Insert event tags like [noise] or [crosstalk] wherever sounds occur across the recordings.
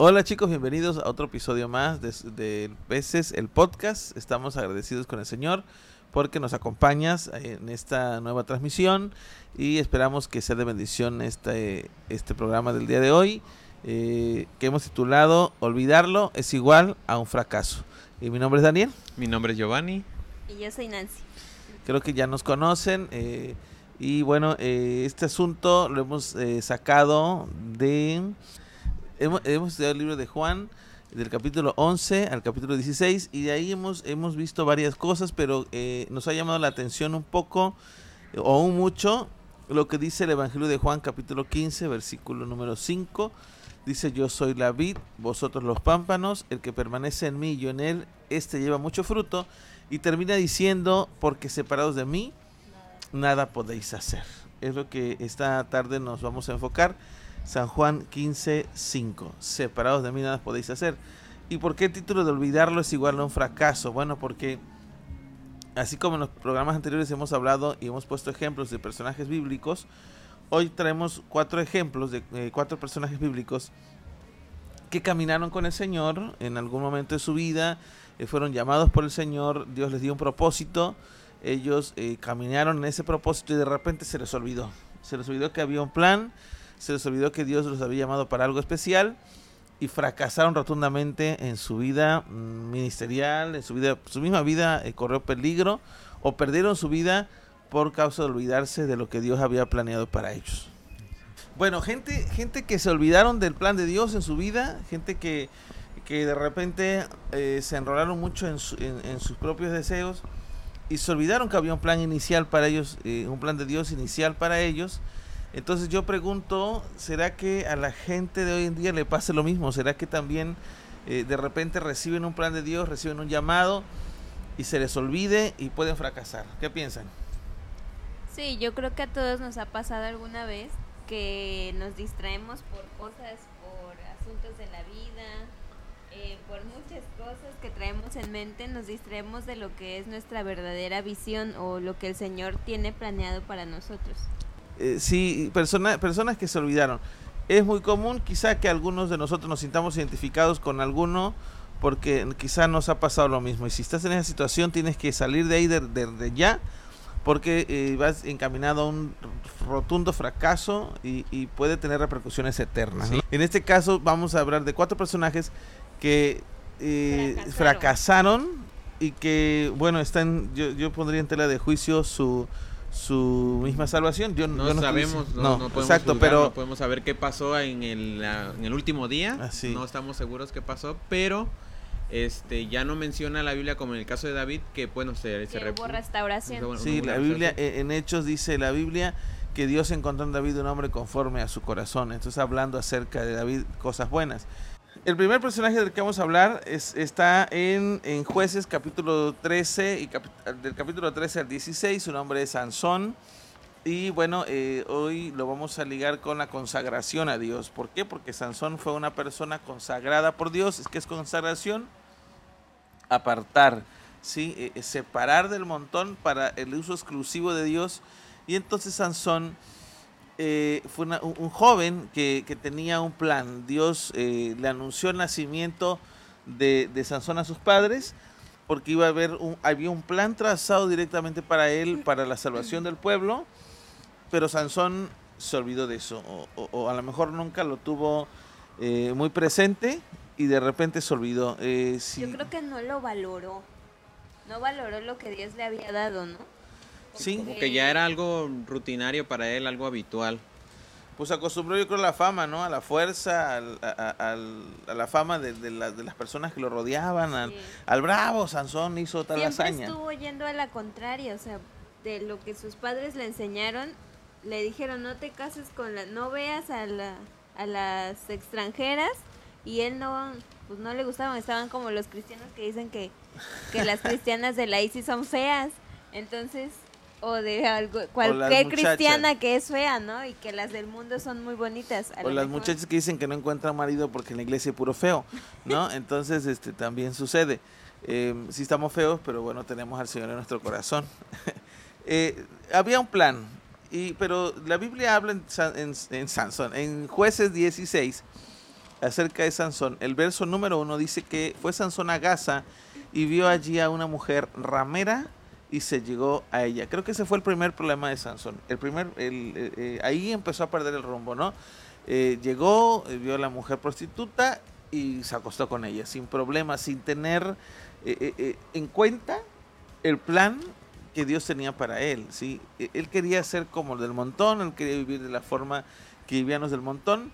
Hola chicos, bienvenidos a otro episodio más de, de Veces el Podcast. Estamos agradecidos con el Señor porque nos acompañas en esta nueva transmisión y esperamos que sea de bendición este, este programa del día de hoy eh, que hemos titulado Olvidarlo es igual a un fracaso. Y mi nombre es Daniel. Mi nombre es Giovanni. Y yo soy Nancy. Creo que ya nos conocen. Eh, y bueno, eh, este asunto lo hemos sacado de... Hemos, hemos estudiado el libro de Juan del capítulo 11 al capítulo 16 y de ahí hemos, hemos visto varias cosas, pero eh, nos ha llamado la atención un poco o un mucho lo que dice el Evangelio de Juan capítulo 15 versículo número 5. Dice yo soy la vid, vosotros los pámpanos, el que permanece en mí y yo en él, este lleva mucho fruto y termina diciendo porque separados de mí nada podéis hacer. Es lo que esta tarde nos vamos a enfocar San Juan 15, 5. Separados de mí nada podéis hacer. ¿Y por qué el título de olvidarlo es igual a un fracaso? Bueno, porque así como en los programas anteriores hemos hablado y hemos puesto ejemplos de personajes bíblicos, hoy traemos cuatro ejemplos de eh, cuatro personajes bíblicos que caminaron con el Señor en algún momento de su vida, eh, fueron llamados por el Señor, Dios les dio un propósito, ellos eh, caminaron en ese propósito y de repente se les olvidó. Se les olvidó que había un plan, se les olvidó que Dios los había llamado para algo especial y fracasaron rotundamente en su vida mm, ministerial, en su vida, su misma vida eh, corrió peligro o perdieron su vida por causa de olvidarse de lo que Dios había planeado para ellos. Bueno, gente, gente que se olvidaron del plan de Dios en su vida, gente que, que de repente eh, se enrolaron mucho en, en, sus propios deseos y se olvidaron que había un plan inicial para ellos, eh, un plan de Dios inicial para ellos entonces yo pregunto, ¿será que a la gente de hoy en día le pase lo mismo? ¿Será que también eh, de repente reciben un plan de Dios, reciben un llamado y se les olvide y pueden fracasar? ¿Qué piensan? Sí, yo creo que a todos nos ha pasado alguna vez que nos distraemos por cosas, por asuntos de la vida, eh, por muchas cosas que traemos en mente, nos distraemos de lo que es nuestra verdadera visión o lo que el Señor tiene planeado para nosotros eh, sí, personas que se olvidaron. Es muy común quizá que algunos de nosotros nos sintamos identificados con alguno porque quizá nos ha pasado lo mismo. Y si estás en esa situación tienes que salir de ahí de, ya porque eh, vas encaminado a un rotundo fracaso y, puede tener repercusiones eternas. En este caso vamos a hablar de cuatro personajes que eh, fracasaron. y que, bueno, están, yo, yo pondría en tela de juicio su su misma salvación. Yo, no, sabemos, no, podemos exacto, pero podemos saber qué pasó en el, en el último día. Ah, no estamos seguros qué pasó, pero este ya no menciona la Biblia como en el caso de David que bueno se, se hubo restauración. sí, la Biblia en Hechos dice la Biblia que Dios encontró en David un hombre conforme a su corazón. Entonces hablando acerca de David cosas buenas. El primer personaje del que vamos a hablar es, está en, Jueces capítulo 13 y del capítulo 13 al 16. Su nombre es Sansón. Y bueno, eh, hoy lo vamos a ligar con la consagración a Dios. ¿Por qué? Porque Sansón fue una persona consagrada por Dios. Es que es consagración apartar, ¿sí? Eh, eh, separar del montón para el uso exclusivo de Dios. Y entonces Sansón eh, fue un, joven que, tenía un plan. Dios eh, le anunció el nacimiento de, Sansón a sus padres porque iba a haber un, había un plan trazado directamente para él, para la salvación del pueblo, pero Sansón se olvidó de eso, o, a lo mejor nunca lo tuvo eh, muy presente y de repente se olvidó. Yo creo que no lo valoró, no valoró lo que Dios le había dado, ¿no? Sí. Como que ya era algo rutinario para él, algo habitual. Pues acostumbró yo creo a la fama, ¿no? A la fuerza, a, la fama de, las personas que lo rodeaban, al, bravo Sansón hizo tal Siempre hazaña. estuvo yendo a la contraria, o sea, de lo que sus padres le enseñaron, le dijeron no te cases con la, no veas a, a las extranjeras y él no, pues no le gustaban, estaban como los cristianos que dicen que, que las [laughs] cristianas de la ISIS son feas, entonces o de algo, cualquier cristiana que es fea, ¿no? Y que las del mundo son muy bonitas. O las muchachas que dicen que no encuentran marido porque en la iglesia es puro feo, ¿no? [laughs] Entonces, este también sucede. Eh, sí estamos feos, pero bueno, tenemos al Señor en nuestro corazón. [laughs] eh, había un plan, y, pero la Biblia habla en, en, en Sansón, en jueces 16, acerca de Sansón. El verso número uno dice que fue Sansón a Gaza y vio allí a una mujer ramera y se llegó a ella. Creo que ese fue el primer problema de Sansón. El primer, el, eh, eh, ahí empezó a perder el rumbo, ¿no? Eh, llegó, vio a la mujer prostituta y se acostó con ella, sin problema, sin tener en cuenta el plan que Dios tenía para él, ¿sí? E, él quería ser como el del montón, él quería vivir de la forma que vivían los del montón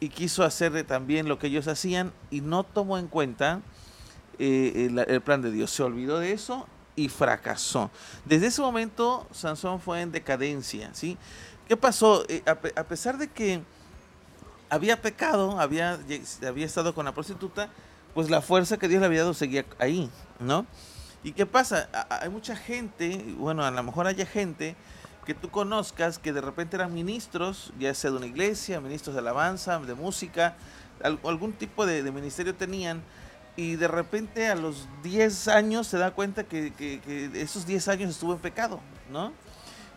y quiso hacer también lo que ellos hacían y no tomó en cuenta el, el plan de Dios. Se olvidó de eso y fracasó. Desde ese momento Sansón fue en decadencia, ¿sí? ¿Qué pasó? Eh, a, pesar de que había pecado, había, había estado con la prostituta, pues la fuerza que Dios le había dado seguía ahí, ¿no? ¿Y qué pasa? hay mucha gente, bueno, a lo mejor haya gente que tú conozcas que de repente eran ministros, ya sea de una iglesia, ministros de alabanza, de música, algún tipo de ministerio tenían, y de repente a los 10 años se da cuenta que, esos 10 años estuvo en pecado, ¿no?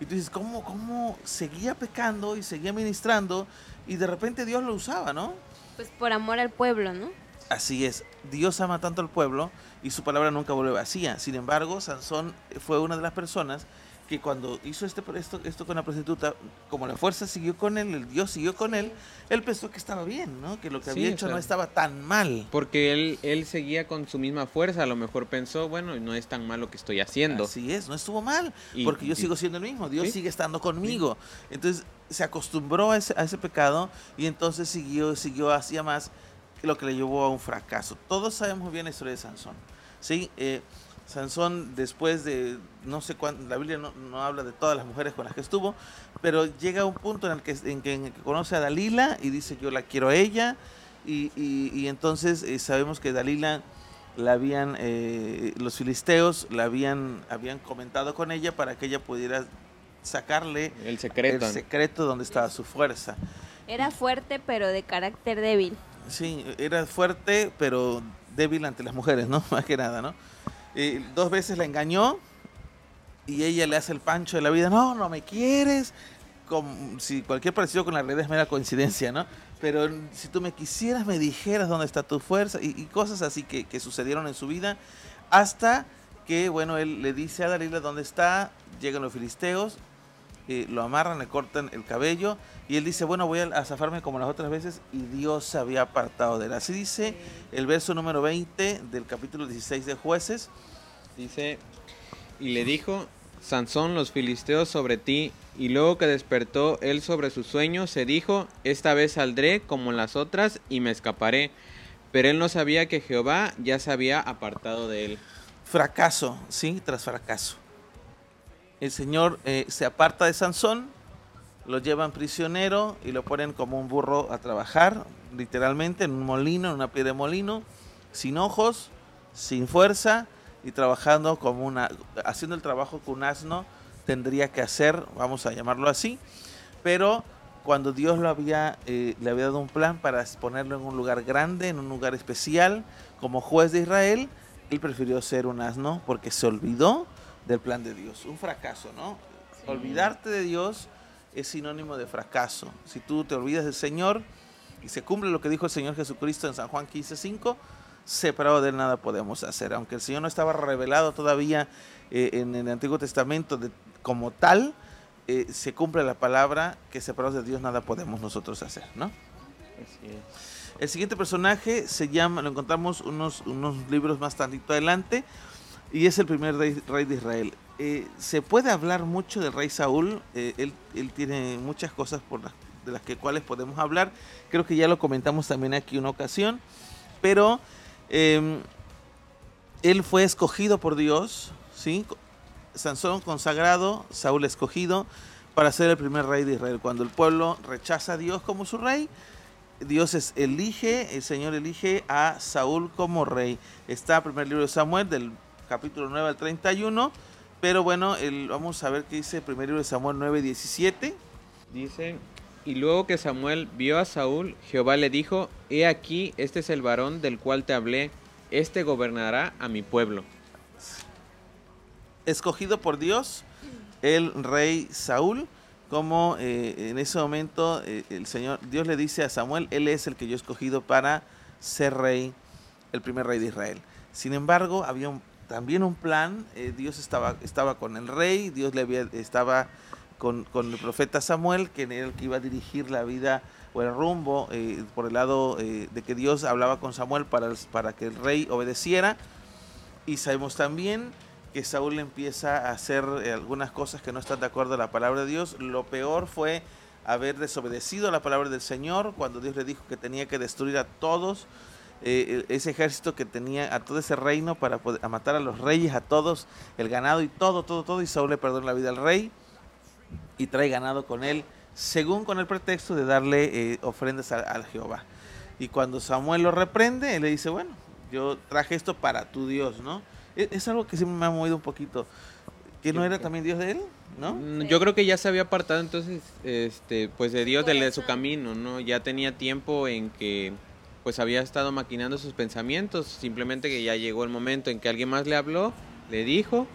Y tú dices, ¿cómo, ¿cómo seguía pecando y seguía ministrando y de repente Dios lo usaba, ¿no? Pues por amor al pueblo, ¿no? Así es, Dios ama tanto al pueblo y su palabra nunca vuelve vacía. Sin embargo, Sansón fue una de las personas que cuando hizo este, esto, esto con la prostituta, como la fuerza siguió con él, el Dios siguió con él, él pensó que estaba bien, ¿no? Que lo que había hecho no estaba tan mal. Porque él, él seguía con su misma fuerza, a lo mejor pensó, bueno, no es tan mal lo que estoy haciendo. Así es, no estuvo mal, porque yo sigo siendo el mismo, Dios sigue estando conmigo. Entonces se acostumbró a ese, a ese pecado y entonces siguió, siguió hacia más, lo que le llevó a un fracaso. Todos sabemos bien la historia de Sansón. ¿sí? Eh, Sansón, después de, no sé cuándo, la Biblia no, habla de todas las mujeres con las que estuvo, pero llega a un punto en el que, en que, conoce a Dalila y dice yo la quiero a ella, y, y, entonces eh, sabemos que Dalila la habían, eh, los filisteos la habían, habían comentado con ella para que ella pudiera sacarle el secreto, el secreto donde estaba su fuerza. Era fuerte pero de carácter débil. Sí, era fuerte pero débil ante las mujeres, ¿no? [laughs] Más que nada, ¿no? Dos veces la engañó y ella le hace el pancho de la vida, no, no me quieres, como si cualquier parecido con la realidad es mera coincidencia, ¿no? Pero si tú me quisieras, me dijeras dónde está tu fuerza y, cosas así que, sucedieron en su vida, hasta que, bueno, él le dice a Dalila dónde está, llegan los filisteos, eh, lo amarran, le cortan el cabello y él dice, bueno, voy a zafarme como las otras veces y Dios se había apartado de él. Así dice el verso número 20 del capítulo 16 de jueces. Dice, y le dijo, Sansón, los filisteos sobre ti, y luego que despertó él sobre su sueño, se dijo, esta vez saldré como las otras y me escaparé. Pero él no sabía que Jehová ya se había apartado de él. Fracaso, sí, tras fracaso. El Señor eh, se aparta de Sansón, lo llevan prisionero y lo ponen como un burro a trabajar, literalmente en un molino, en una pie de molino, sin ojos, sin fuerza y trabajando como una, haciendo el trabajo que un asno tendría que hacer, vamos a llamarlo así, pero cuando Dios lo había, eh, le había dado un plan para ponerlo en un lugar grande, en un lugar especial, como juez de Israel, él prefirió ser un asno porque se olvidó del plan de Dios. Un fracaso, ¿no? Olvidarte de Dios es sinónimo de fracaso. Si tú te olvidas del Señor y se cumple lo que dijo el Señor Jesucristo en San Juan 15:5, separado de él nada podemos hacer. Aunque el Señor no estaba revelado todavía eh, en el Antiguo Testamento como tal, eh, se cumple la palabra que separados de Dios nada podemos nosotros hacer, ¿no? El siguiente personaje se llama, lo encontramos unos, unos libros más tantito adelante, y es el primer rey, de Israel. Eh, se puede hablar mucho del rey Saúl, eh, él, él, tiene muchas cosas por de las que cuales podemos hablar, creo que ya lo comentamos también aquí una ocasión, pero em, él fue escogido por Dios. Sansón consagrado, Saúl escogido para ser el primer rey de Israel. Cuando el pueblo rechaza a Dios como su rey, Dios es, elige, el Señor elige a Saúl como rey. Está el primer libro de Samuel del capítulo 9 al 31. Pero bueno, vamos a ver qué dice el primer libro de Samuel 9, 17. Dice, y luego que Samuel vio a Saúl, Jehová le dijo, he aquí, este es el varón del cual te hablé, este gobernará a mi pueblo. Escogido por Dios, el rey Saúl, como eh, en ese momento eh, el Señor, Dios le dice a Samuel, Él es el que yo he escogido para ser rey, el primer rey de Israel. Sin embargo, había también un plan, eh, Dios estaba, estaba con el rey, Dios le había, estaba con, el profeta Samuel, que era el que iba a dirigir la vida o el rumbo por el lado de que Dios hablaba con Samuel para, para que el rey obedeciera. Y sabemos también que Saúl empieza a hacer eh, algunas cosas que no están de acuerdo a la palabra de Dios. Lo peor fue haber desobedecido a la palabra del Señor cuando Dios le dijo que tenía que destruir a todos eh, ese ejército que tenía, a todo ese reino para poder, matar a los reyes, a todos, el ganado y todo, todo, todo. Y Saúl le perdona la vida al rey y trae ganado con él, según con el pretexto de darle eh, ofrendas al Jehová. Y cuando Samuel lo reprende, él le dice, bueno, yo traje esto para tu Dios, ¿no? Es, algo que siempre me ha movido un poquito. ¿Que no era también Dios de él? ¿No? Mm, yo creo que ya se había apartado entonces, este, pues de Dios, de, su camino, ¿no? Ya tenía tiempo en que, pues había estado maquinando sus pensamientos, simplemente que ya llegó el momento en que alguien más le habló, le dijo,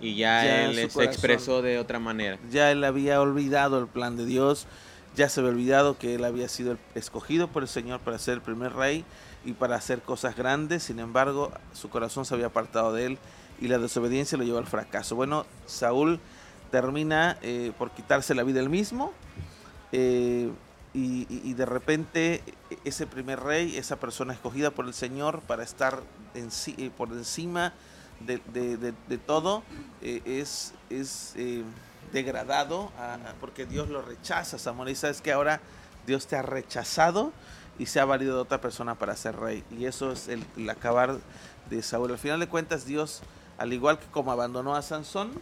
y ya, él se expresó de otra manera. Ya él había olvidado el plan de Dios, ya se había olvidado que él había sido escogido por el Señor para ser el primer rey y para hacer cosas grandes, sin embargo su corazón se había apartado de él y la desobediencia lo llevó al fracaso. Bueno, Saúl termina eh, por quitarse la vida él mismo eh, y, de repente ese primer rey, esa persona escogida por el Señor para estar eh, por encima de, todo, es, es degradado porque Dios lo rechaza. Samuel, y sabes que ahora Dios te ha rechazado y se ha valido de otra persona para ser rey. Y eso es el, acabar de Saúl. Al final de cuentas, Dios, al igual que como abandonó a Sansón,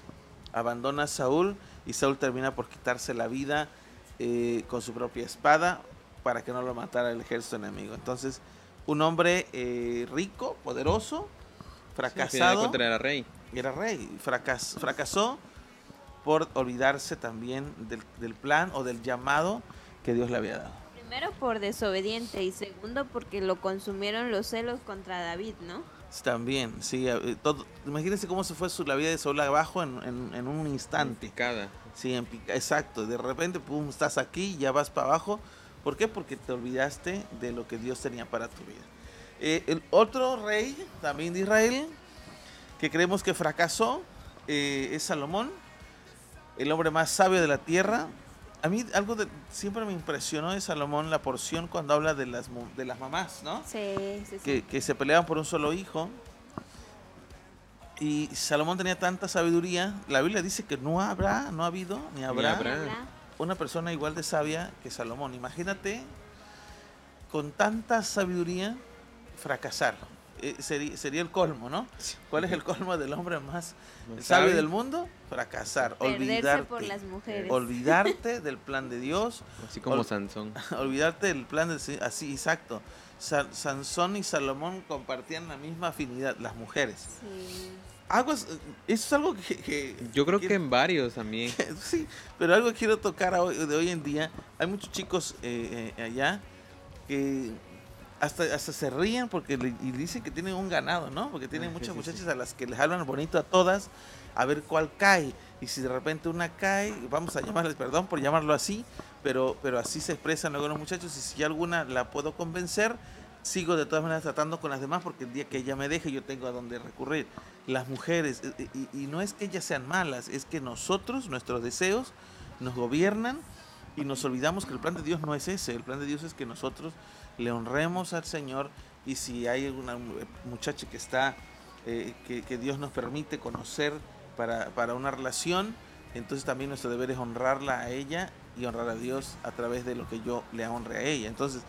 abandona a Saúl y Saúl termina por quitarse la vida eh, con su propia espada para que no lo matara el ejército enemigo. Entonces, un hombre eh, rico, poderoso, fracasado. era rey. Era rey. fracasó por olvidarse también del, del plan o del llamado que Dios le había dado. Primero por desobediente y segundo porque lo consumieron los celos contra David, ¿no? También, sí. Eh, todo, imagínense cómo se fue su, la vida de Saúl abajo en, en, un instante. Sí, en exacto. De repente, pum, estás aquí, ya vas para abajo. ¿Por qué? Porque te olvidaste de lo que Dios tenía para tu vida. Eh, el otro rey, también de Israel, que creemos que fracasó, eh, es Salomón, el hombre más sabio de la tierra, a mí algo de, siempre me impresionó de Salomón la porción cuando habla de las, de las mamás, ¿no? Sí, sí, sí. Que, se peleaban por un solo hijo. Y Salomón tenía tanta sabiduría. La Biblia dice que no habrá, no ha habido, ni habrá, una persona igual de sabia que Salomón. Imagínate con tanta sabiduría fracasar. Eh, sería, el colmo, ¿no? ¿Cuál es el colmo del hombre más sabio del mundo? Fracasar, olvidarte, por las mujeres. olvidarte del plan de Dios, así como Sansón, [laughs] olvidarte del plan de así exacto. Sansón y Salomón compartían la misma afinidad, las mujeres. Sí. Algo, eso es algo que, yo creo que, en varios también. [laughs] sí, pero algo que quiero tocar hoy, de hoy en día. Hay muchos chicos eh, eh, allá que hasta, hasta se ríen porque y dicen que tienen un ganado, ¿no? Porque tienen ah, muchas muchachas a las que les hablan bonito a todas a ver cuál cae. Y si de repente una cae, vamos a llamarles, perdón por llamarlo así, pero, pero así se expresan luego los muchachos. Y si alguna la puedo convencer, sigo de todas maneras tratando con las demás porque el día que ella me deje yo tengo a dónde recurrir. Las mujeres, y, y no es que ellas sean malas, es que nosotros, nuestros deseos, nos gobiernan y nos olvidamos que el plan de Dios no es ese. El plan de Dios es que nosotros le honremos al Señor y si hay una muchacha que está, eh, que, Dios nos permite conocer para, para una relación, entonces también nuestro deber es honrarla a ella y honrar a Dios a través de lo que yo le honre a ella. Entonces,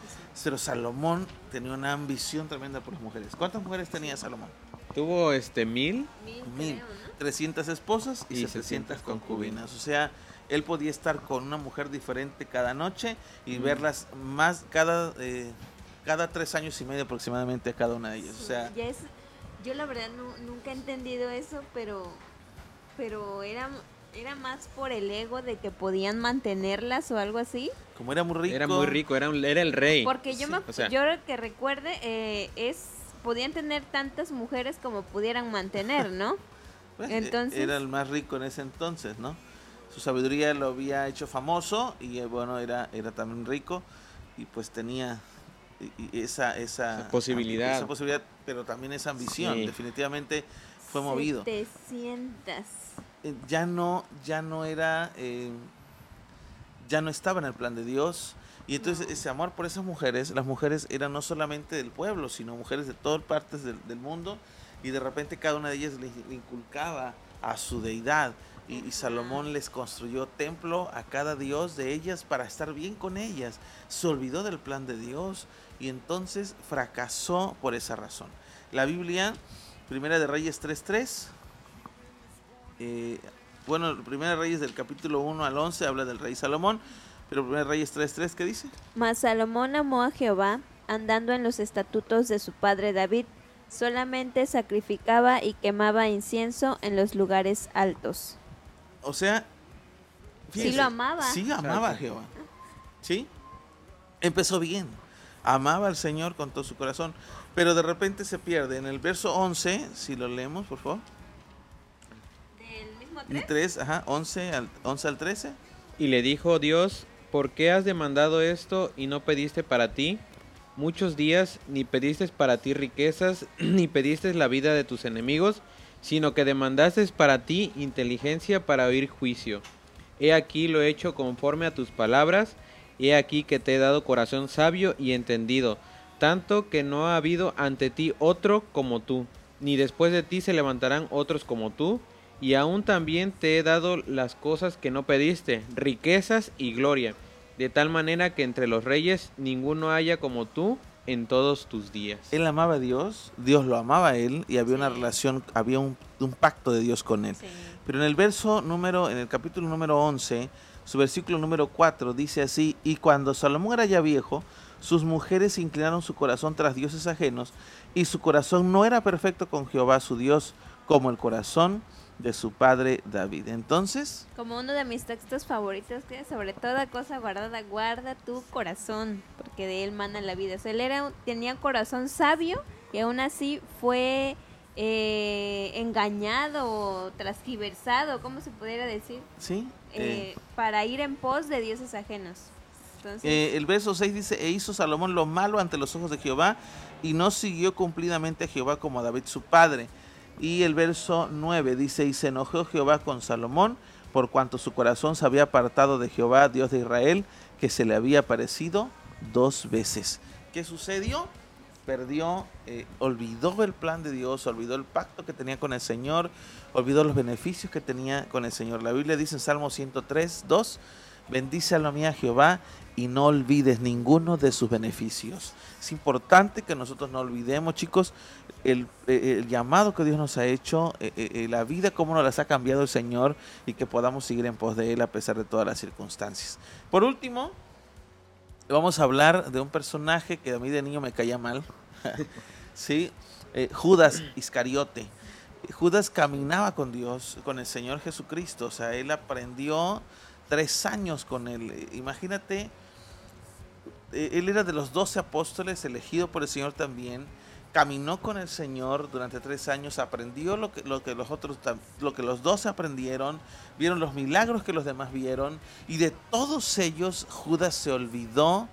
pero Salomón tenía una ambición tremenda por las mujeres. ¿Cuántas mujeres tenía Salomón? Tuvo este mil. Mil. Trescientas esposas y, setecientas concubinas. O sea, él podía estar con una mujer diferente cada noche y verlas más cada eh, cada tres años y medio aproximadamente a cada una de ellas. o sea, yo la verdad nunca he entendido eso, pero pero era era más por el ego de que podían mantenerlas o algo así. Como era muy rico. Era muy rico, era, era el rey. Porque yo, me, yo que recuerde eh, es podían tener tantas mujeres como pudieran mantener, ¿no? [laughs] Pues, entonces era el más rico en ese entonces, ¿no? su sabiduría lo había hecho famoso y eh, bueno, era, era también rico y pues tenía esa, esa, posibilidad. Esa posibilidad, pero también esa ambición. Definitivamente fue movido. 700. Eh, ya no, ya no era, eh, ya no estaba en el plan de Dios. Y entonces ese amor por esas mujeres, las mujeres eran no solamente del pueblo, sino mujeres de todas partes del, mundo. Y de repente cada una de ellas le, inculcaba a su deidad. Y, y, Salomón les construyó templo a cada dios de ellas para estar bien con ellas. Se olvidó del plan de Dios y entonces fracasó por esa razón. La Biblia, Primera de Reyes 3.3, eh, bueno, Primera Reyes del capítulo 1 al 11 habla del rey Salomón, pero Primera Reyes 3.3, ¿qué dice? Mas Salomón amó a Jehová, andando en los estatutos de su padre David, solamente sacrificaba y quemaba incienso en los lugares altos. O sea, sí lo amaba. Sí amaba a Jehová. ¿Sí? Empezó bien amaba al Señor con todo su corazón, pero de repente se pierde. En el verso 11, si lo leemos, por favor. ¿Del mismo 3? ajá, 11 al, 11 al 13. Y le dijo Dios, ¿por qué has demandado esto y no pediste para ti? Muchos días ni pediste para ti riquezas, [clears throat] ni pediste la vida de tus enemigos, sino que demandaste para ti inteligencia para oír juicio. He aquí lo he hecho conforme a tus palabras, He aquí que te he dado corazón sabio y entendido, tanto que no ha habido ante ti otro como tú, ni después de ti se levantarán otros como tú, y aún también te he dado las cosas que no pediste, riquezas y gloria, de tal manera que entre los reyes ninguno haya como tú en todos tus días. Él amaba a Dios, Dios lo amaba a él y había una relación, había un, pacto de Dios con él. Pero en el verso número, en el capítulo número 11, su versículo número 4 dice así, y cuando Salomón era ya viejo, sus mujeres inclinaron su corazón tras dioses ajenos, y su corazón no era perfecto con Jehová su Dios, como el corazón de su padre David. Entonces, como uno de mis textos favoritos, que sobre toda cosa guardada, guarda tu corazón, porque de él mana la vida. O sea, él era, tenía corazón sabio y aún así fue eh, engañado transgiversado, ¿cómo se pudiera decir? Sí. Eh, eh, para ir en pos de dioses ajenos. el verso 6 dice, e hizo Salomón lo malo ante los ojos de Jehová y no siguió cumplidamente a Jehová como a David su padre. Y el verso 9 dice, y se enojó Jehová con Salomón por cuanto su corazón se había apartado de Jehová, Dios de Israel, que se le había aparecido dos veces. ¿Qué sucedió? perdió, eh, olvidó el plan de Dios, olvidó el pacto que tenía con el Señor, olvidó los beneficios que tenía con el Señor. La Biblia dice en Salmo 103, 2, bendice a mía Jehová y no olvides ninguno de sus beneficios. Es importante que nosotros no olvidemos, chicos, el, eh, llamado que Dios nos ha hecho, eh, la vida como nos las ha cambiado el Señor y que podamos seguir en pos de Él a pesar de todas las circunstancias. Por último, vamos a hablar de un personaje que a mí de niño me caía mal. [laughs] sí, eh, Judas Iscariote. Judas caminaba con Dios, con el Señor Jesucristo. O sea, él aprendió tres años con él. Imagínate, eh, él era de los doce apóstoles, elegido por el Señor también caminó con el Señor durante tres años, aprendió lo que, lo que los otros, lo que los dos aprendieron, vieron los milagros que los demás vieron, y de todos ellos Judas se olvidó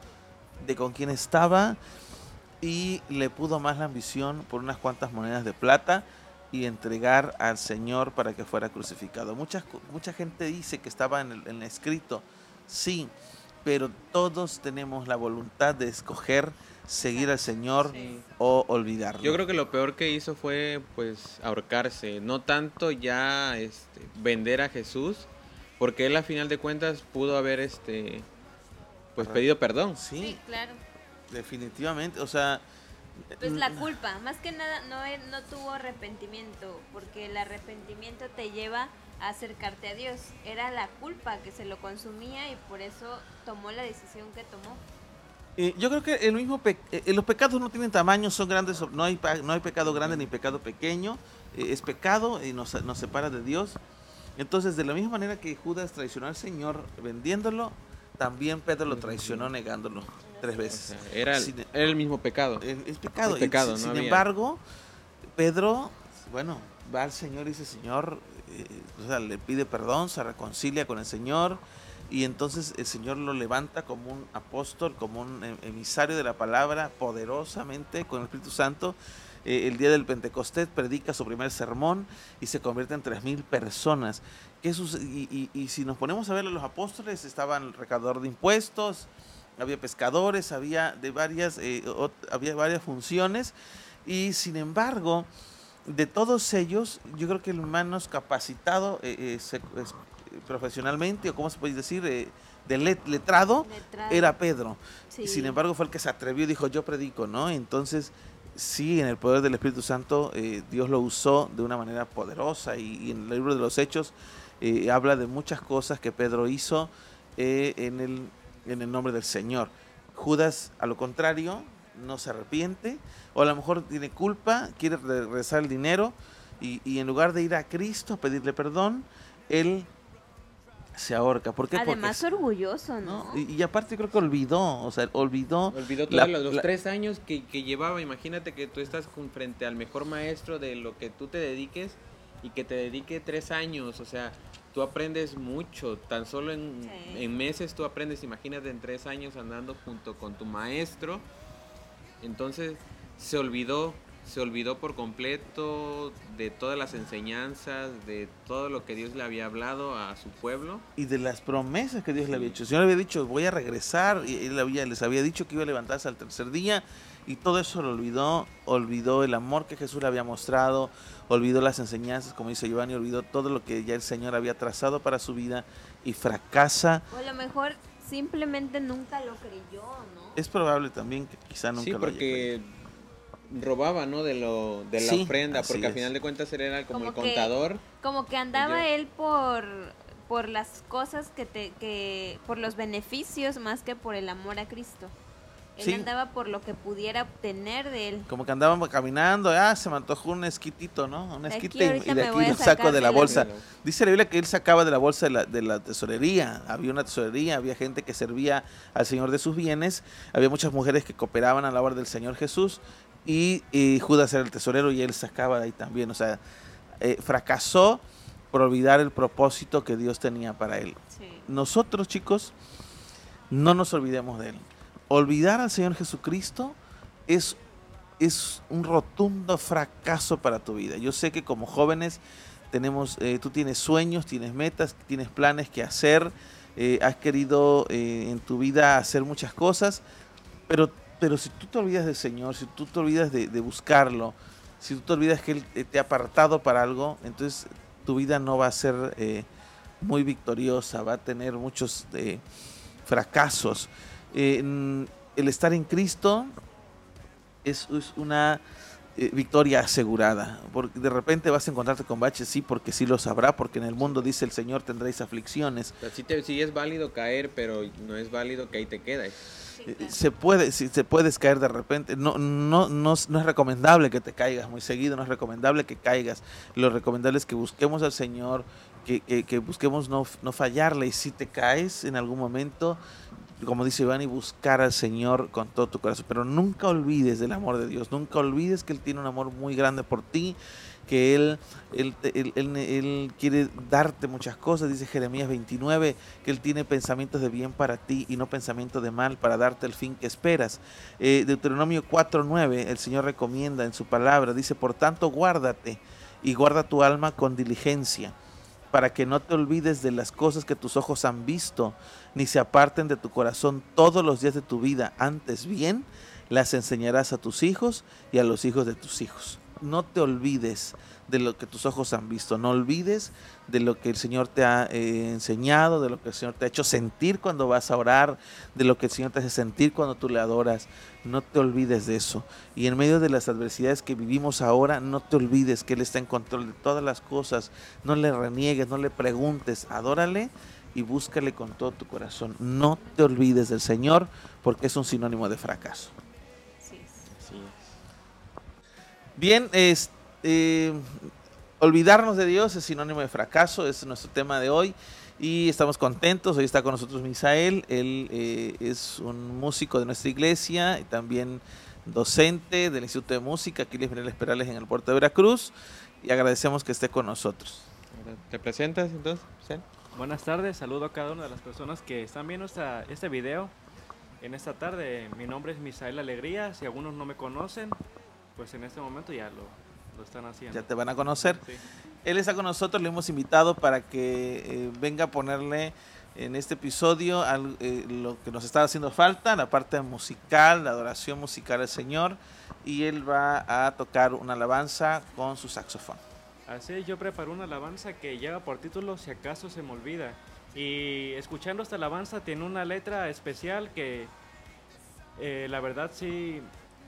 de con quién estaba y le pudo más la ambición por unas cuantas monedas de plata y entregar al Señor para que fuera crucificado. Mucha, mucha gente dice que estaba en el escrito, sí, pero todos tenemos la voluntad de escoger seguir al Señor o olvidarlo. Yo creo que lo peor que hizo fue pues ahorcarse, no tanto ya este, vender a Jesús, porque él a final de cuentas pudo haber este pues pedido perdón. Sí, claro. Definitivamente, o sea, pues la culpa, más que nada no no tuvo arrepentimiento, porque el arrepentimiento te lleva a acercarte a Dios. Era la culpa que se lo consumía y por eso tomó la decisión que tomó. Eh, yo creo que el mismo eh, los pecados no tienen tamaño, son grandes, no hay, no hay pecado grande ni pecado pequeño, eh, es pecado y nos, nos, separa de Dios. Entonces, de la misma manera que Judas traicionó al Señor vendiéndolo, también Pedro lo traicionó negándolo tres veces. era, el, mismo pecado. Es, pecado. sin, embargo, Pedro, bueno, va al Señor y dice, Señor, o sea, le pide perdón, se reconcilia con el Señor y entonces el Señor lo levanta como un apóstol, como un em, emisario de la palabra, poderosamente con el Espíritu Santo. Eh, el día del Pentecostés predica su primer sermón y se convierte en tres mil personas. y, y, si nos ponemos a ver a los apóstoles, estaban el recaudador de impuestos, había pescadores, había, de varias, eh, había varias funciones y sin embargo, de todos ellos, yo creo que el menos capacitado eh, profesionalmente, o cómo se puede decir, eh, de letrado, era Pedro. Sin embargo, fue el que se atrevió y dijo, yo predico, ¿no? Entonces, sí, en el poder del Espíritu Santo, eh, Dios lo usó de una manera poderosa y, en el libro de los Hechos eh, habla de muchas cosas que Pedro hizo en, el, en el nombre del Señor. Judas, a lo contrario, no se arrepiente, o a lo mejor tiene culpa, quiere regresar el dinero, y, y en lugar de ir a Cristo a pedirle perdón, él se ahorca. ¿Por qué? Además orgulloso, ¿no? Y, aparte creo que olvidó, o sea, olvidó... Olvidó todos los, tres años que, llevaba. Imagínate que tú estás frente al mejor maestro de lo que tú te dediques y que te dedique tres años, o sea, tú aprendes mucho, tan solo en, en meses tú aprendes, imagínate en tres años andando junto con tu maestro. Entonces se olvidó se olvidó por completo de todas las enseñanzas, de todo lo que Dios le había hablado a su pueblo. Y de las promesas que Dios le había hecho. El Señor le había dicho, voy a regresar, y él había, les había dicho que iba a levantarse al tercer día, y todo eso lo olvidó, olvidó el amor que Jesús le había mostrado, olvidó las enseñanzas, como dice Giovanni, olvidó todo lo que ya el Señor había trazado para su vida, y fracasa. O a lo mejor simplemente nunca lo creyó, ¿no? Es probable también que quizá nunca lo porque robaba, ¿no? De lo de la ofrenda, porque al final de cuentas él era como, el contador. Como que andaba él por por las cosas que te que por los beneficios más que por el amor a Cristo. Él andaba por lo que pudiera obtener de él. Como que andábamos caminando, ah, se me antojó un esquitito, ¿no? Un esquite y, de aquí lo saco de la bolsa. Dice la Biblia que él sacaba de la bolsa de la, de la tesorería. Había una tesorería, había gente que servía al Señor de sus bienes, había muchas mujeres que cooperaban a la obra del Señor Jesús y, Judas era el tesorero y él sacaba de ahí también. O sea, eh, fracasó por olvidar el propósito que Dios tenía para él. Nosotros, chicos, no nos olvidemos de él. Olvidar al Señor Jesucristo es, es un rotundo fracaso para tu vida. Yo sé que como jóvenes tenemos, eh, tú tienes sueños, tienes metas, tienes planes que hacer, eh, has querido en tu vida hacer muchas cosas, pero pero si tú te olvidas del Señor, si tú te olvidas de, buscarlo, si tú te olvidas que Él te ha apartado para algo, entonces tu vida no va a ser eh, muy victoriosa, va a tener muchos eh, fracasos. el estar en Cristo es, una eh, victoria asegurada. Porque de repente vas a encontrarte con baches, sí, porque sí lo sabrá, porque en el mundo dice el Señor tendréis aflicciones. Sí, sí es válido caer, pero no es válido que ahí te quedes se puede, si se puedes caer de repente, no, no, no, no, es recomendable que te caigas muy seguido, no es recomendable que caigas. Lo recomendable es que busquemos al Señor, que, que, busquemos no, no, fallarle. Y si te caes en algún momento, como dice Iván, y buscar al Señor con todo tu corazón. Pero nunca olvides del amor de Dios, nunca olvides que Él tiene un amor muy grande por ti que él él, él, quiere darte muchas cosas, dice Jeremías 29, que Él tiene pensamientos de bien para ti y no pensamientos de mal para darte el fin que esperas. Eh, Deuteronomio 4.9, el Señor recomienda en su palabra, dice, por tanto guárdate y guarda tu alma con diligencia para que no te olvides de las cosas que tus ojos han visto, ni se aparten de tu corazón todos los días de tu vida. Antes bien, las enseñarás a tus hijos y a los hijos de tus hijos no te olvides de lo que tus ojos han visto, no olvides de lo que el Señor te ha eh, enseñado, de lo que el Señor te ha hecho sentir cuando vas a orar, de lo que el Señor te hace sentir cuando tú le adoras, no te olvides de eso. Y en medio de las adversidades que vivimos ahora, no te olvides que Él está en control de todas las cosas, no le reniegues, no le preguntes, adórale y búscale con todo tu corazón. No te olvides del Señor porque es un sinónimo de fracaso. Bien, eh, olvidarnos de Dios es sinónimo de fracaso, es nuestro tema de hoy y estamos contentos. Hoy está con nosotros Misael, él eh, es un músico de nuestra iglesia y también docente del Instituto de Música aquí les Esperales en el puerto de Veracruz y agradecemos que esté con nosotros. ¿Te presentas entonces? Buenas tardes, saludo a cada una de las personas que están viendo este video en esta tarde. Mi nombre es Misael Alegría, si algunos no me conocen, pues en este momento ya lo, lo están haciendo. Ya te van a conocer. Él está con nosotros, le hemos invitado para que eh, venga a ponerle en este episodio eh, lo que nos estaba haciendo falta, la parte musical, la adoración musical al Señor, y él va a tocar una alabanza con su saxofón. Así es, yo preparo una alabanza que lleva por título Si acaso se me olvida. Y escuchando esta alabanza tiene una letra especial que eh, la verdad sí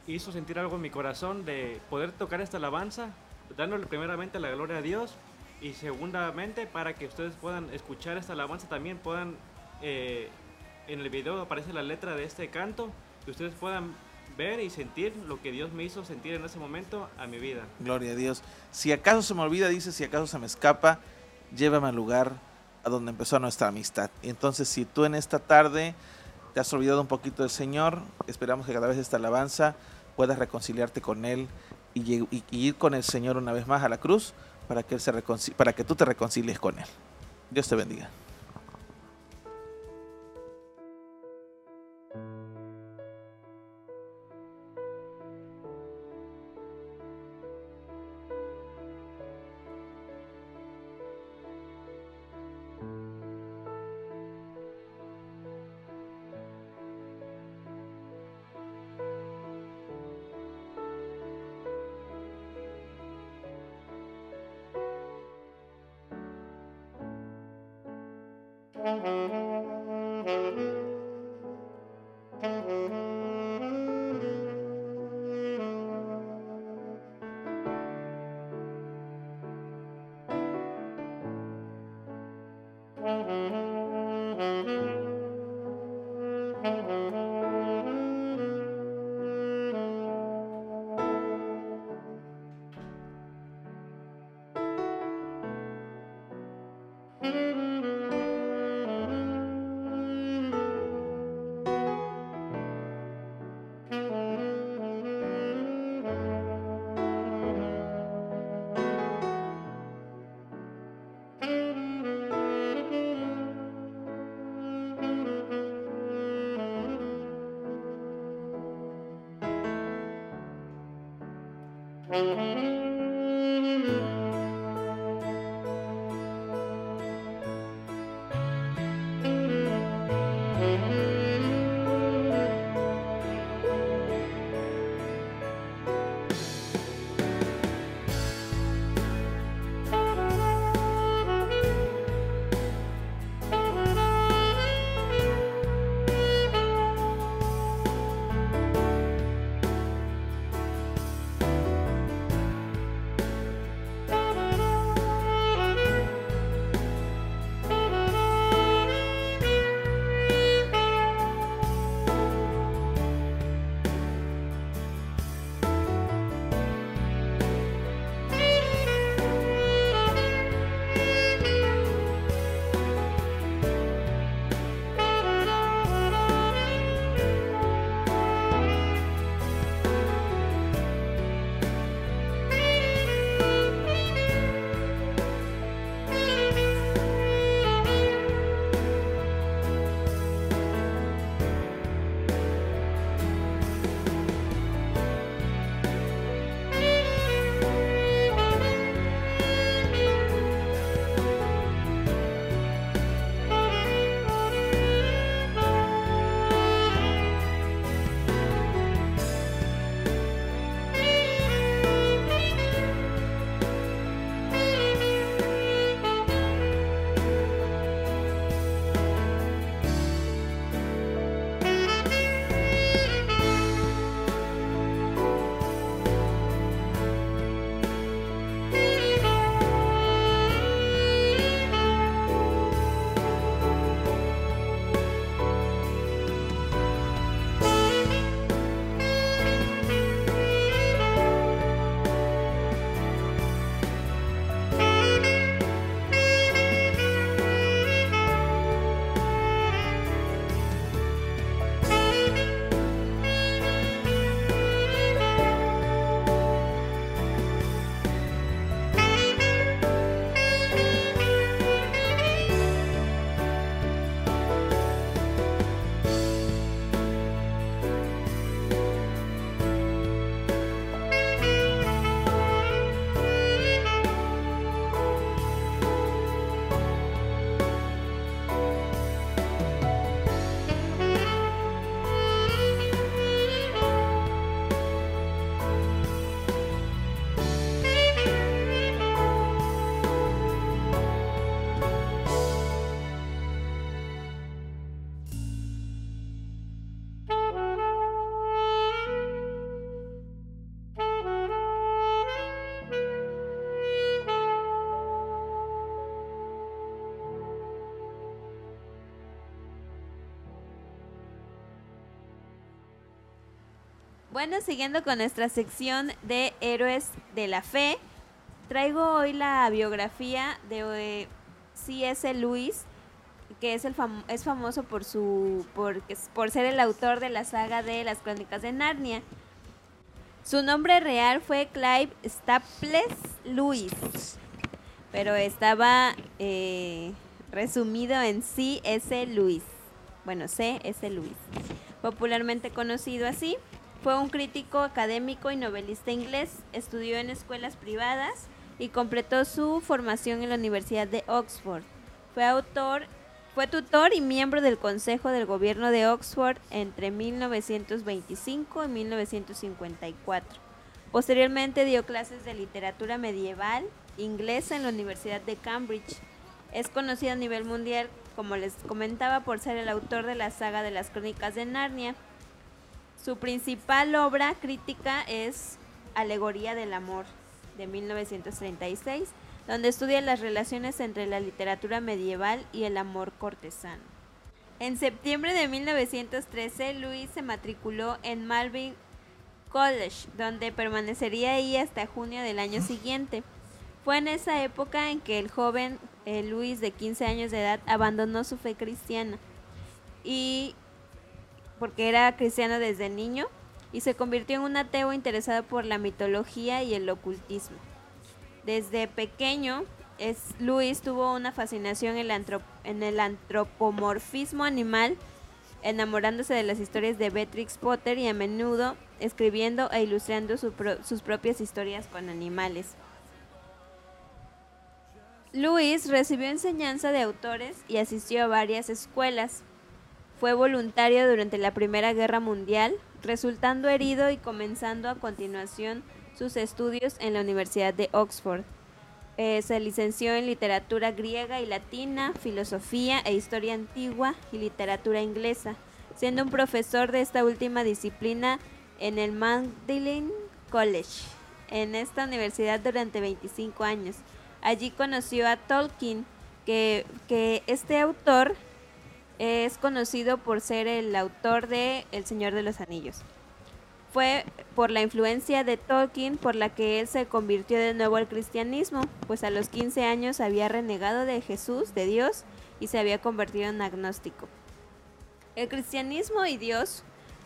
hizo sentir algo en mi corazón de poder tocar esta alabanza, dándole primeramente la gloria a Dios y segundamente para que ustedes puedan escuchar esta alabanza también puedan eh, en el video aparece la letra de este canto y ustedes puedan ver y sentir lo que Dios me hizo sentir en ese momento a mi vida. Gloria a Dios. Si acaso se me olvida, dice, si acaso se me escapa, llévame al lugar a donde empezó nuestra amistad. Y entonces si tú en esta tarde te has olvidado un poquito del Señor, esperamos que cada vez esta alabanza puedas reconciliarte con Él y, ir con el Señor una vez más a la cruz para que, él se para que tú te reconcilies con Él. Dios te bendiga. Música Bueno, siguiendo con nuestra sección de héroes de la fe, traigo hoy la biografía de eh, C.S. Lewis, que es, el es famoso por, su, por, por ser el autor de la saga de las crónicas de Narnia. Su nombre real fue Clive Staples Lewis, pero estaba eh, resumido en C.S. Lewis. Bueno, C.S. Lewis, popularmente conocido así. Fue un crítico académico y novelista inglés, estudió en escuelas privadas y completó su formación en la Universidad de Oxford. Fue autor, fue tutor y miembro del Consejo del Gobierno de Oxford entre 1925 y 1954. Posteriormente dio clases de literatura medieval inglesa en la Universidad de Cambridge. Es conocido a nivel mundial, como les comentaba, por ser el autor de la saga de las Crónicas de Narnia su principal obra crítica es Alegoría del Amor, de 1936, donde estudia las relaciones entre la literatura medieval y el amor cortesano. En septiembre de 1913, Luis se matriculó en Malvern College, donde permanecería ahí hasta junio del año siguiente. Fue en esa época en que el joven eh, Luis, de 15 años de edad, abandonó su fe cristiana y porque era cristiano desde niño y se convirtió en un ateo interesado por la mitología y el ocultismo. Desde pequeño, es, Luis tuvo una fascinación en el, antropomorfismo animal, enamorándose de las historias de Beatrix Potter y a menudo escribiendo e ilustrando sus propias historias con animales. Luis recibió enseñanza de autores y asistió a varias escuelas. Fue voluntario durante la Primera Guerra Mundial, resultando herido y comenzando a continuación sus estudios en la Universidad de Oxford. Eh, se licenció en literatura griega y latina, filosofía e historia antigua y literatura inglesa, siendo un profesor de esta última disciplina en el Magdalen College, en esta universidad durante 25 años. Allí conoció a Tolkien, que, que este autor es conocido por ser el autor de El Señor de los Anillos. Fue por la influencia de Tolkien por la que él se convirtió de nuevo al cristianismo, pues a los 15 años había renegado de Jesús, de Dios, y se había convertido en agnóstico. El cristianismo y Dios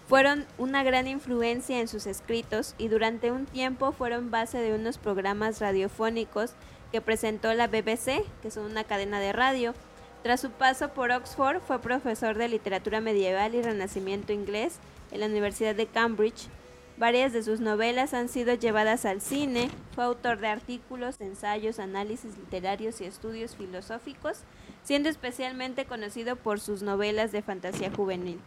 fueron una gran influencia en sus escritos y durante un tiempo fueron base de unos programas radiofónicos que presentó la BBC, que es una cadena de radio, tras su paso por Oxford, fue profesor de literatura medieval y renacimiento inglés en la Universidad de Cambridge. Varias de sus novelas han sido llevadas al cine. Fue autor de artículos, ensayos, análisis literarios y estudios filosóficos, siendo especialmente conocido por sus novelas de fantasía juvenil.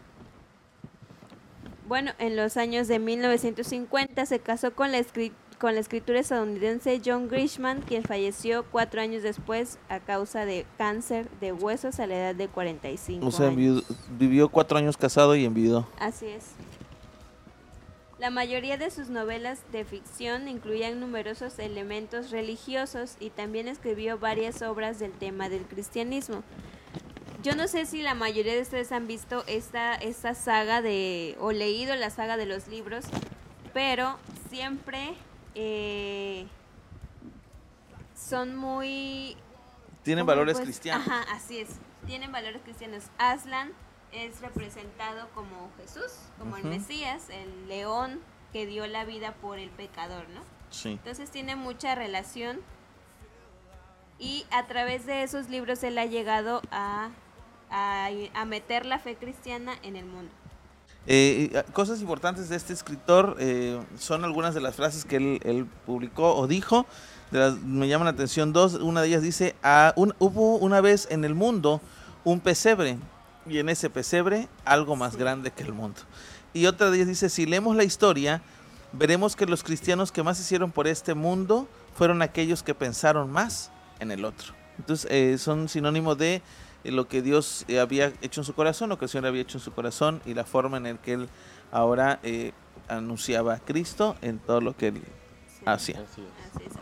Bueno, en los años de 1950 se casó con la escritora con la escritura estadounidense John Grisham, quien falleció cuatro años después a causa de cáncer de huesos a la edad de 45 o sea, vivió cuatro años casado y enviudó. Así es. La mayoría de sus novelas de ficción incluían numerosos elementos religiosos y también escribió varias obras del tema del cristianismo. Yo no sé si la mayoría de ustedes han visto esta, esta saga de, o leído la saga de los libros, pero siempre eh, son muy... Tienen valores cristianos. Ajá, así es. Tienen valores cristianos. Aslan es representado como Jesús, como el Mesías, el león que dio la vida por el pecador, ¿no? Sí. Entonces tiene mucha relación y a través de esos libros él ha llegado a, a meter la fe cristiana en el mundo. Eh, ah, cosas importantes de este escritor eh, son algunas de las frases que él, publicó o dijo. me llaman la atención dos. Una de ellas dice, ah, hubo una vez en el mundo un pesebre y en ese pesebre algo más grande que el mundo. Y otra de ellas dice, si leemos la historia, veremos que los cristianos que más hicieron por este mundo fueron aquellos que pensaron más en el otro. Entonces eh, son sinónimos de lo que Dios eh, había hecho en su corazón, lo que el Señor había hecho en su corazón y la forma en la que Él ahora eh, anunciaba a Cristo en todo lo que Él hacía.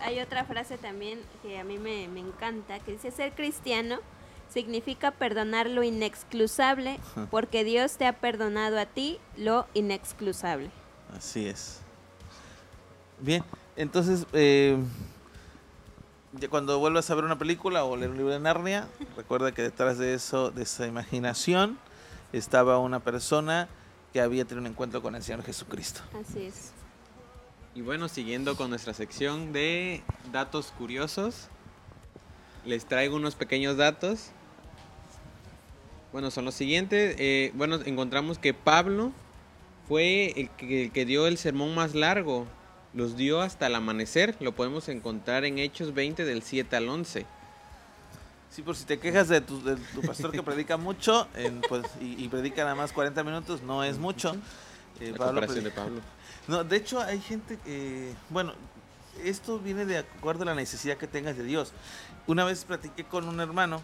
Hay otra frase también que a mí me, encanta, que dice, ser cristiano significa perdonar lo inexcusable, porque Dios te ha perdonado a ti lo inexcusable. Así es. Bien, entonces, eh, cuando vuelvas a ver una película o leer un libro de Narnia, recuerda que detrás de eso, de esa imaginación, estaba una persona que había tenido un encuentro con el Señor Jesucristo. Así es. Y bueno, siguiendo con nuestra sección de datos curiosos, les traigo unos pequeños datos. Bueno, son los siguientes. Eh, bueno, encontramos que Pablo fue el que, el que dio el sermón más largo los dio hasta el amanecer. Lo podemos encontrar en Hechos 20 del 7 al 11. Sí, por si te quejas de tu, pastor que predica mucho pues, y, predica nada más 40 minutos, no es mucho. Eh, La de Pablo. No, de hecho hay gente que, bueno, esto viene de acuerdo a la necesidad que tengas de Dios. Una vez platiqué con un hermano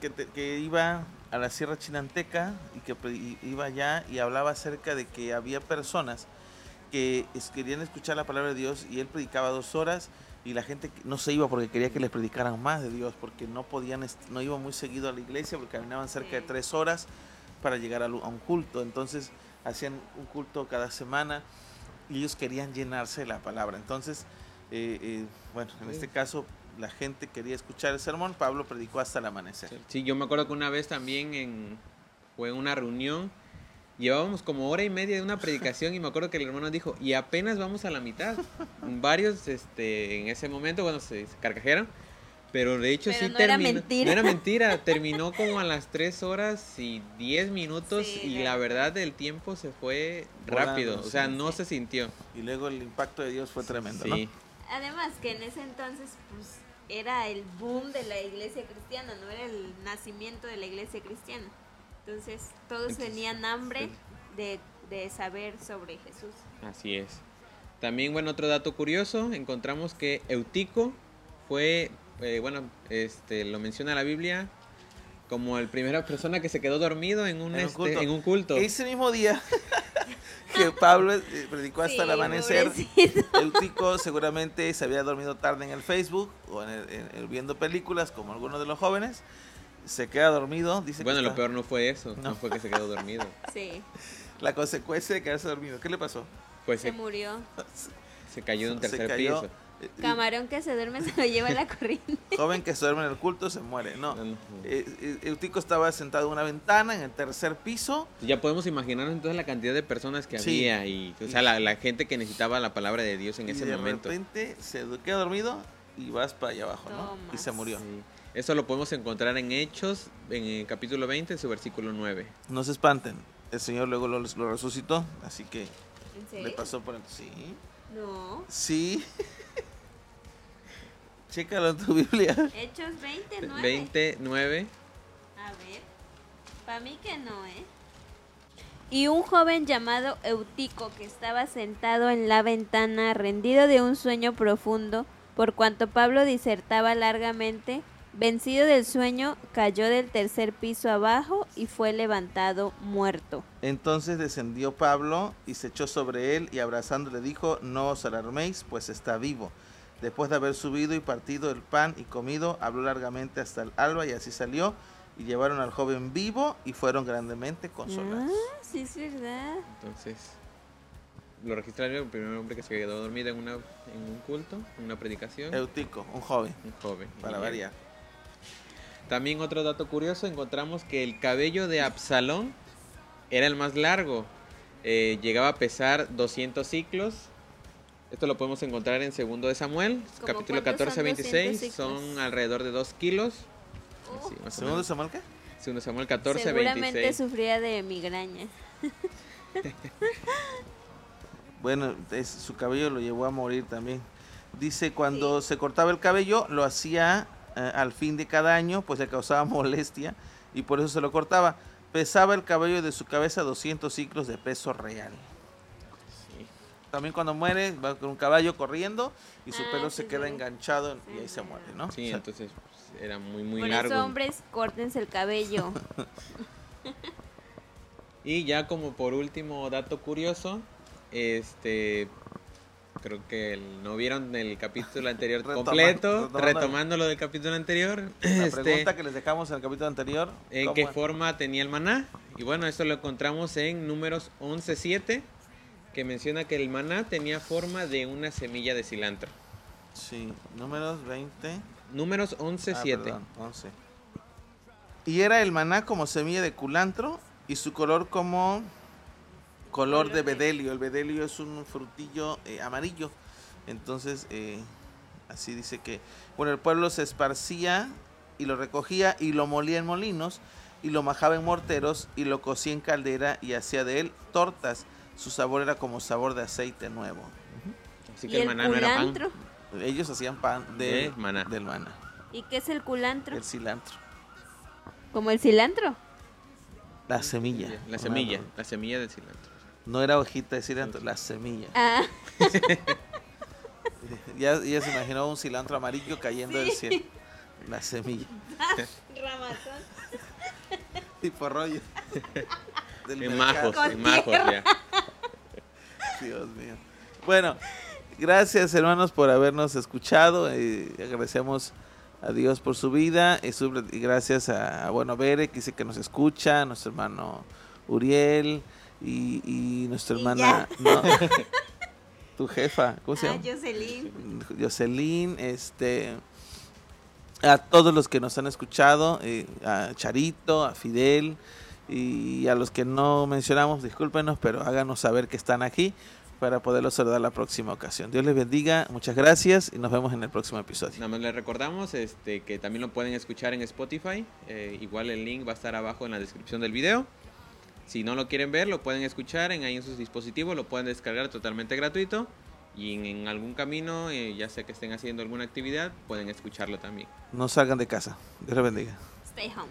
que, que iba a la Sierra Chinanteca y que iba allá y hablaba acerca de que había personas que querían escuchar la palabra de Dios y él predicaba dos horas y la gente no se iba porque quería que les predicaran más de Dios porque no podían, no iban muy seguido a la iglesia porque caminaban cerca de tres horas para llegar a, un culto. Entonces hacían un culto cada semana y ellos querían llenarse de la palabra. Entonces, eh, eh, bueno, en este caso la gente quería escuchar el sermón, Pablo predicó hasta el amanecer. Sí, yo me acuerdo que una vez también en, fue en una reunión llevábamos como hora y media de una predicación y me acuerdo que el hermano dijo, y apenas vamos a la mitad. [laughs] Varios este, en ese momento, bueno, se, carcajeron, pero de hecho sí no terminó. Era mentira. No era mentira, [laughs] terminó como a las 3 horas y 10 minutos y la verdad el tiempo se fue rápido, o sea, no se sintió. Y luego el impacto de Dios fue tremendo, sí. Además que en ese entonces pues era el boom de la iglesia cristiana, no era el nacimiento de la iglesia cristiana. Entonces todos tenían hambre de, saber sobre Jesús. Así es. También, bueno, otro dato curioso, encontramos que Eutico fue, eh, bueno, este, lo menciona la Biblia, como el primera persona que se quedó dormido en un, este, en un, culto. Ese mismo día [laughs] que Pablo eh, predicó hasta el amanecer, Eutico seguramente se había dormido tarde en el Facebook o en viendo películas como algunos de los jóvenes se queda dormido. Dice bueno, lo peor no fue eso, no. fue que se quedó dormido. [laughs] Sí. La consecuencia de quedarse dormido, ¿qué le pasó? Pues se, murió. Se cayó de un tercer piso. Eh, Camarón que se duerme se lo lleva la corriente. [laughs] Joven que se duerme en el culto se muere. No. Eh, eh, Eutico estaba sentado en una ventana en el tercer piso. Ya podemos imaginarnos entonces la cantidad de personas que había y, o sea, la, gente que necesitaba la palabra de Dios en ese momento. De repente se queda dormido y vas para allá abajo, ¿no? Y se murió. Eso lo podemos encontrar en Hechos, en el capítulo 20, en su versículo 9. No se espanten, el Señor luego lo, resucitó, así que le pasó por el... Sí. No. Sí. [laughs] Chécalo en tu Biblia. Hechos 29. 29. A ver. Para mí que no, ¿eh? Y un joven llamado Eutico que estaba sentado en la ventana rendido de un sueño profundo, por cuanto Pablo disertaba largamente, Vencido del sueño, cayó del tercer piso abajo y fue levantado muerto. Entonces descendió Pablo y se echó sobre él y abrazándole dijo, no os alarméis, pues está vivo. Después de haber subido y partido el pan y comido, habló largamente hasta el alba y así salió y llevaron al joven vivo y fueron grandemente consolados. Ah, sí, es verdad. Entonces, lo registra el primer hombre que se quedó dormido en, una, en un culto, en una predicación. Eutico, un joven. Un joven. Para variar. También otro dato curioso, encontramos que el cabello de Absalón era el más largo. Eh, llegaba a pesar 200 ciclos. Esto lo podemos encontrar en segundo de Samuel, capítulo 14 a 26. Son alrededor de 2 kilos. Oh. ¿Segundo de Samuel qué? Segundo de Samuel 14 a 26. Seguramente sufría de migraña. [laughs] bueno, su cabello lo llevó a morir también. Dice, cuando se cortaba el cabello, lo hacía eh, al fin de cada año, pues le causaba [laughs] molestia y por eso se lo cortaba. Pesaba el cabello de su cabeza 200 ciclos de peso real. También cuando muere va con un caballo corriendo y su ah, pelo se queda enganchado y ahí se muere, ¿no? Sí, entonces pues, era muy, muy por largo. Eso, hombres, córtense el cabello. [laughs] y ya como por último dato curioso, este creo que no vieron el capítulo anterior [laughs] completo, retomando, lo del capítulo anterior. La este, pregunta que les dejamos en el capítulo anterior. ¿En qué forma tenía el maná? Y bueno, esto lo encontramos en números 11.7. que menciona que el maná tenía forma de una semilla de cilantro. Sí, números 20. Números 11, 7. 11. Y era el maná como semilla de culantro y su color como color de bedelio. El bedelio es un frutillo eh, amarillo. Entonces, eh, así dice que, bueno, el pueblo se esparcía y lo recogía y lo molía en molinos y lo majaba en morteros y lo cocía en caldera y hacía de él tortas. Su sabor era como sabor de aceite nuevo. Así que el, maná no era pan. Ellos hacían pan de, maná. del maná. ¿Y qué es el culantro? El cilantro. ¿Como el cilantro? La semilla. La semilla, la semilla del cilantro. No era hojita de cilantro, la semilla. Ah. [laughs] ya, ya se imaginó un cilantro amarillo cayendo del cielo. La semilla. [laughs] Ramazón. tipo rollo. [laughs] Del en majos, en majos ya. Dios mío. Bueno, gracias hermanos por habernos escuchado. y agradecemos a Dios por su vida y, gracias a, bueno Bere que dice que nos escucha, nuestro hermano Uriel y, y nuestra hermana [laughs] tu jefa, ¿cómo se ah, llama? Jocelyn. Jocelyn, este a todos los que nos han escuchado, eh, a Charito, a Fidel y a los que no mencionamos, discúlpenos, pero háganos saber que están aquí para poderlos saludar la próxima ocasión. Dios les bendiga, muchas gracias y nos vemos en el próximo episodio. Nada más les recordamos este, que también lo pueden escuchar en Spotify, eh, igual el link va a estar abajo en la descripción del video. Si no lo quieren ver, lo pueden escuchar en ahí en sus dispositivos, lo pueden descargar totalmente gratuito y en, algún camino, eh, ya sea que estén haciendo alguna actividad, pueden escucharlo también. No salgan de casa. Dios les bendiga. Stay home.